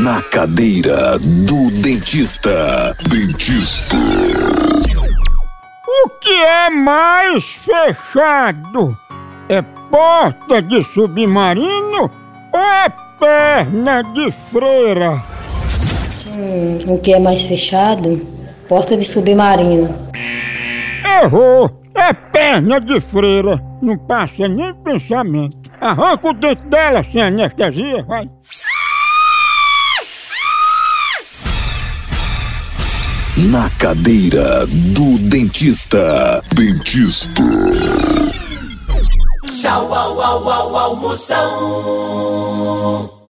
Na cadeira do dentista. Dentista. O que é mais fechado? É porta de submarino ou é perna de freira? Hum, o que é mais fechado? Porta de submarino. Errou! É perna de freira. Não passa nem pensamento. Arranca o dente dela sem anestesia, vai. Na cadeira do dentista. Dentista. Tchau, au, au, au, almoção.